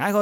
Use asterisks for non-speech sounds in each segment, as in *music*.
大家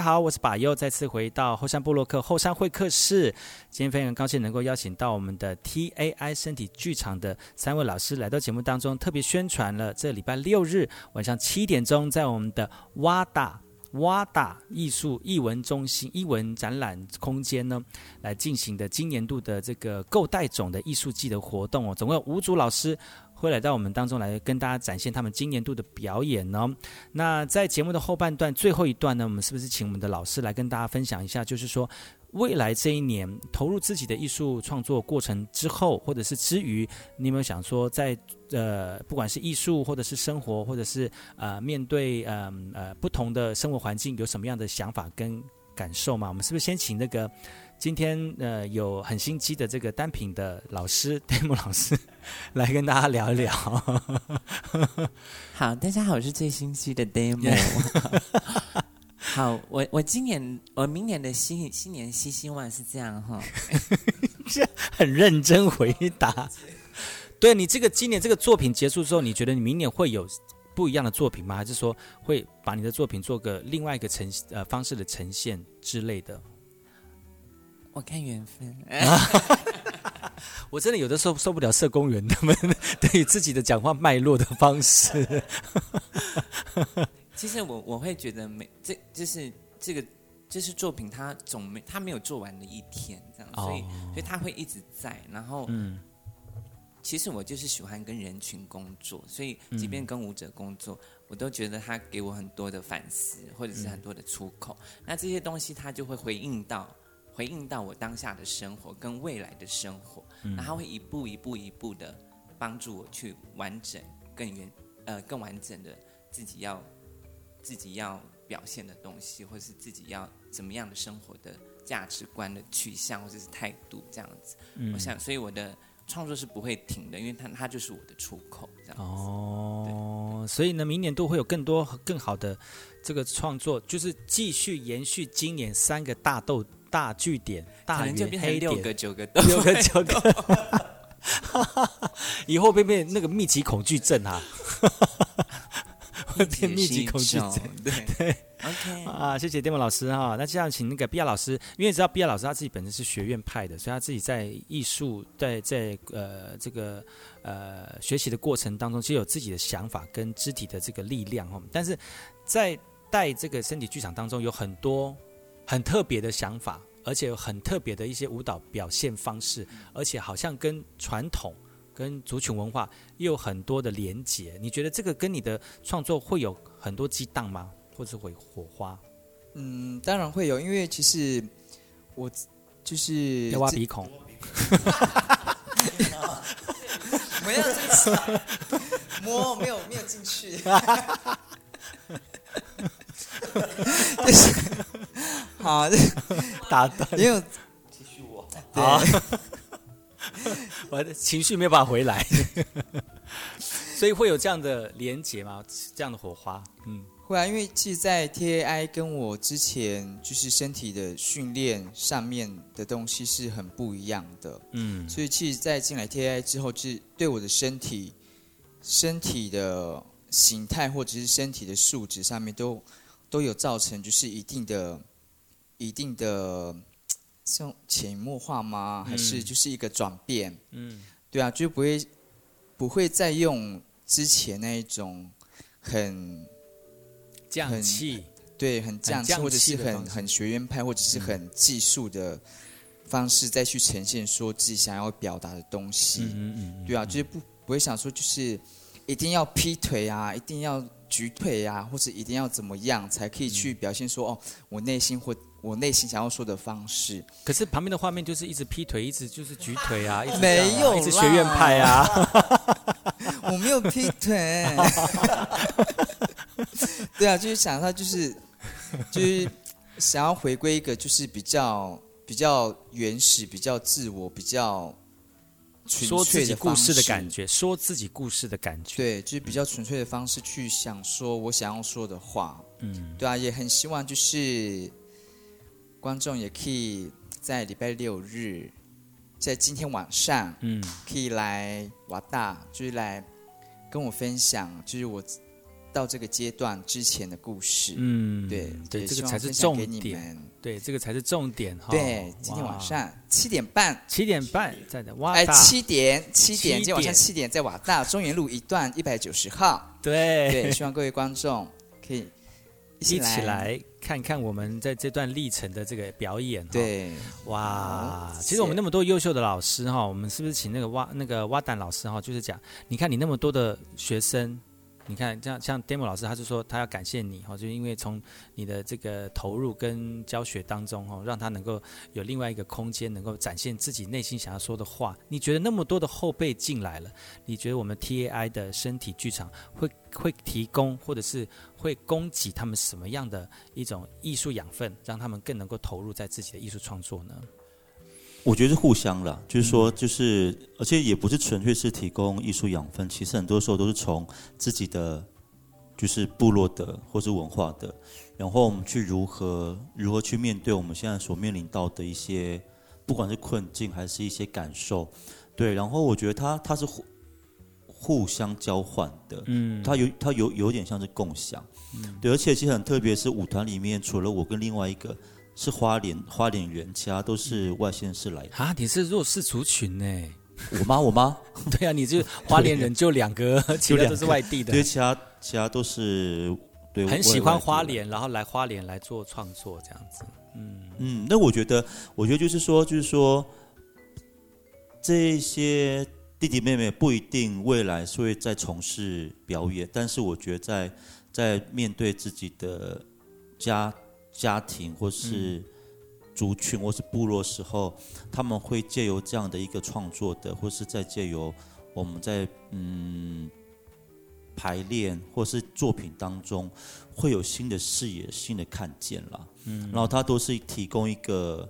好，我是巴尤，再次回到后山布洛克后山会客室。今天非常高兴能够邀请到我们的 TAI 身体剧场的三位老师来到节目当中，特别宣传了这礼拜六日晚上七点钟，在我们的哇达哇达艺术艺文中心艺文展览空间呢，来进行的今年度的这个购带种的艺术季的活动哦，总共有五组老师。会来到我们当中来跟大家展现他们今年度的表演呢。那在节目的后半段最后一段呢，我们是不是请我们的老师来跟大家分享一下？就是说，未来这一年投入自己的艺术创作过程之后，或者是之余，你有没有想说在，呃，不管是艺术，或者是生活，或者是呃，面对呃呃不同的生活环境，有什么样的想法跟感受嘛？我们是不是先请那个？今天呃有很心机的这个单品的老师 *laughs* Demo 老师 *laughs* 来跟大家聊一聊。*laughs* 好，大家好，我是最心机的 Demo。好，我我今年我明年的新新年新希望是这样哈，很认真回答。对你这个今年这个作品结束之后，你觉得你明年会有不一样的作品吗？还是说会把你的作品做个另外一个呈呃方式的呈现之类的？我看缘分，*laughs* 我真的有的时候受不了社工员他们对于自己的讲话脉络的方式。*laughs* 其实我我会觉得没这就是这个就是作品，它总没它没有做完的一天，这样，所以所以它会一直在。然后，嗯，其实我就是喜欢跟人群工作，所以即便跟舞者工作，我都觉得他给我很多的反思，或者是很多的出口。那这些东西，他就会回应到。回应到我当下的生活跟未来的生活，然后会一步一步一步的帮助我去完整更圆呃更完整的自己要自己要表现的东西，或是自己要怎么样的生活的价值观的取向或者是态度这样子。嗯、我想，所以我的创作是不会停的，因为它它就是我的出口这样子。哦，所以呢，明年都会有更多更好的这个创作，就是继续延续今年三个大豆。大据点，大圆黑点，六个 *laughs* 九个，六个九个，以后会变那个密集恐惧症啊！*laughs* 会变密集恐惧症，对 *laughs* 对，OK 啊，谢谢 Demo 老师哈。那这样请那个毕亚老师，因为知道毕亚老师他自己本身是学院派的，所以他自己在艺术在在呃这个呃学习的过程当中，其实有自己的想法跟肢体的这个力量哈。但是在带这个身体剧场当中，有很多。很特别的想法，而且有很特别的一些舞蹈表现方式，而且好像跟传统、跟族群文化又有很多的连结。你觉得这个跟你的创作会有很多激荡吗？或者会火花？嗯，当然会有，因为其实我就是要挖鼻孔，没有进去，摸没有没有进去，就是。好，打断，因为继续我，对。好，我的情绪没有办法回来，*laughs* 所以会有这样的连结吗？这样的火花，嗯，会啊，因为其实，在 TAI 跟我之前就是身体的训练上面的东西是很不一样的，嗯，所以其实，在进来 TAI 之后，就是对我的身体、身体的形态或者是身体的素质上面都都有造成就是一定的。一定的像潜移默化吗？还是就是一个转变？嗯，对啊，就不会不会再用之前那一种很匠气，对，很匠气，或者是很很学院派，或者是很技术的方式再去呈现说自己想要表达的东西。嗯嗯嗯，对啊，就是不不会想说就是一定要劈腿啊，一定要举腿啊，或者一定要怎么样才可以去表现说哦，我内心或。我内心想要说的方式，可是旁边的画面就是一直劈腿，一直就是举腿啊，一直啊没有，一直学院派啊，*laughs* 我没有劈腿，*laughs* *laughs* 对啊，就是想他就是就是想要回归一个就是比较比较原始、比较自我、比较说自己故事的感觉，说自己故事的感觉，对，就是比较纯粹的方式去想说我想要说的话，嗯，对啊，也很希望就是。观众也可以在礼拜六日，在今天晚上，嗯，可以来瓦大，就是来跟我分享，就是我到这个阶段之前的故事。嗯，对对，这个才是重点。对，这个才是重点哈。对，今天晚上七点半，七点半在的哇，哎，七点七点，今天晚上七点在瓦大中原路一段一百九十号。对对，希望各位观众可以一起来看看我们在这段历程的这个表演。对，哇，其实我们那么多优秀的老师哈，我们是不是请那个挖那个挖蛋老师哈，就是讲，你看你那么多的学生。你看，这样像 Demo 老师，他就说他要感谢你哈，就因为从你的这个投入跟教学当中哈，让他能够有另外一个空间，能够展现自己内心想要说的话。你觉得那么多的后辈进来了，你觉得我们 TAI 的身体剧场会会提供，或者是会供给他们什么样的一种艺术养分，让他们更能够投入在自己的艺术创作呢？我觉得是互相啦，就是说，就是而且也不是纯粹是提供艺术养分，其实很多时候都是从自己的就是部落的或是文化的，然后我们去如何如何去面对我们现在所面临到的一些不管是困境还是一些感受，对，然后我觉得它它是互互相交换的，嗯，它有它有有点像是共享，嗯，对，而且其实很特别是舞团里面除了我跟另外一个。是花莲花莲人，其他都是外县市来的啊！你是弱势族群呢？我妈？我妈？*laughs* 对啊，你就花莲人就两个，*laughs* 其他都是外地的。对，其他其他都是对，很喜欢花莲，然后来花莲来做创作这样子。嗯嗯，那我觉得，我觉得就是说，就是说，这些弟弟妹妹不一定未来是会再从事表演，但是我觉得在在面对自己的家。家庭或是族群或是部落时候，他们会借由这样的一个创作的，或是在借由我们在嗯排练或是作品当中，会有新的视野、新的看见啦。嗯，然后他都是提供一个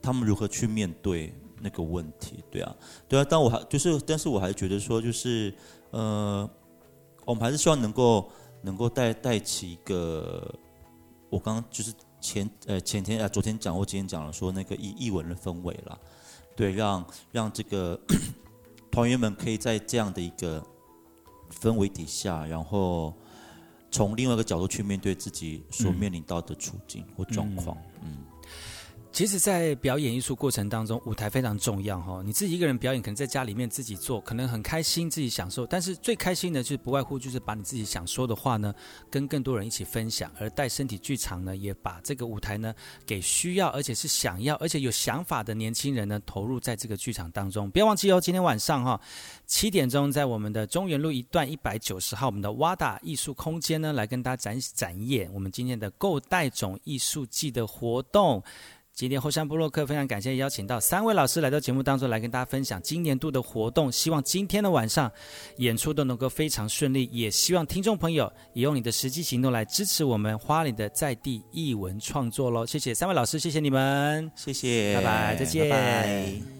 他们如何去面对那个问题，对啊，对啊。但我还就是，但是我还觉得说，就是呃，我们还是希望能够能够带带起一个。我刚刚就是前呃前天啊昨天讲或今天讲了说那个译译文的氛围啦，对，让让这个 *coughs* 团员们可以在这样的一个氛围底下，然后从另外一个角度去面对自己所面临到的处境或状况，嗯。嗯其实，在表演艺术过程当中，舞台非常重要哈。你自己一个人表演，可能在家里面自己做，可能很开心，自己享受。但是最开心的，就是不外乎就是把你自己想说的话呢，跟更多人一起分享。而带身体剧场呢，也把这个舞台呢，给需要而且是想要而且有想法的年轻人呢，投入在这个剧场当中。不要忘记哦，今天晚上哈七点钟，在我们的中原路一段一百九十号，我们的哇达艺术空间呢，来跟大家展展演我们今天的购带种艺术季的活动。今天后山部落客非常感谢邀请到三位老师来到节目当中来跟大家分享今年度的活动，希望今天的晚上演出都能够非常顺利，也希望听众朋友也用你的实际行动来支持我们花莲的在地艺文创作喽。谢谢三位老师，谢谢你们，谢谢，拜拜，再见。拜拜。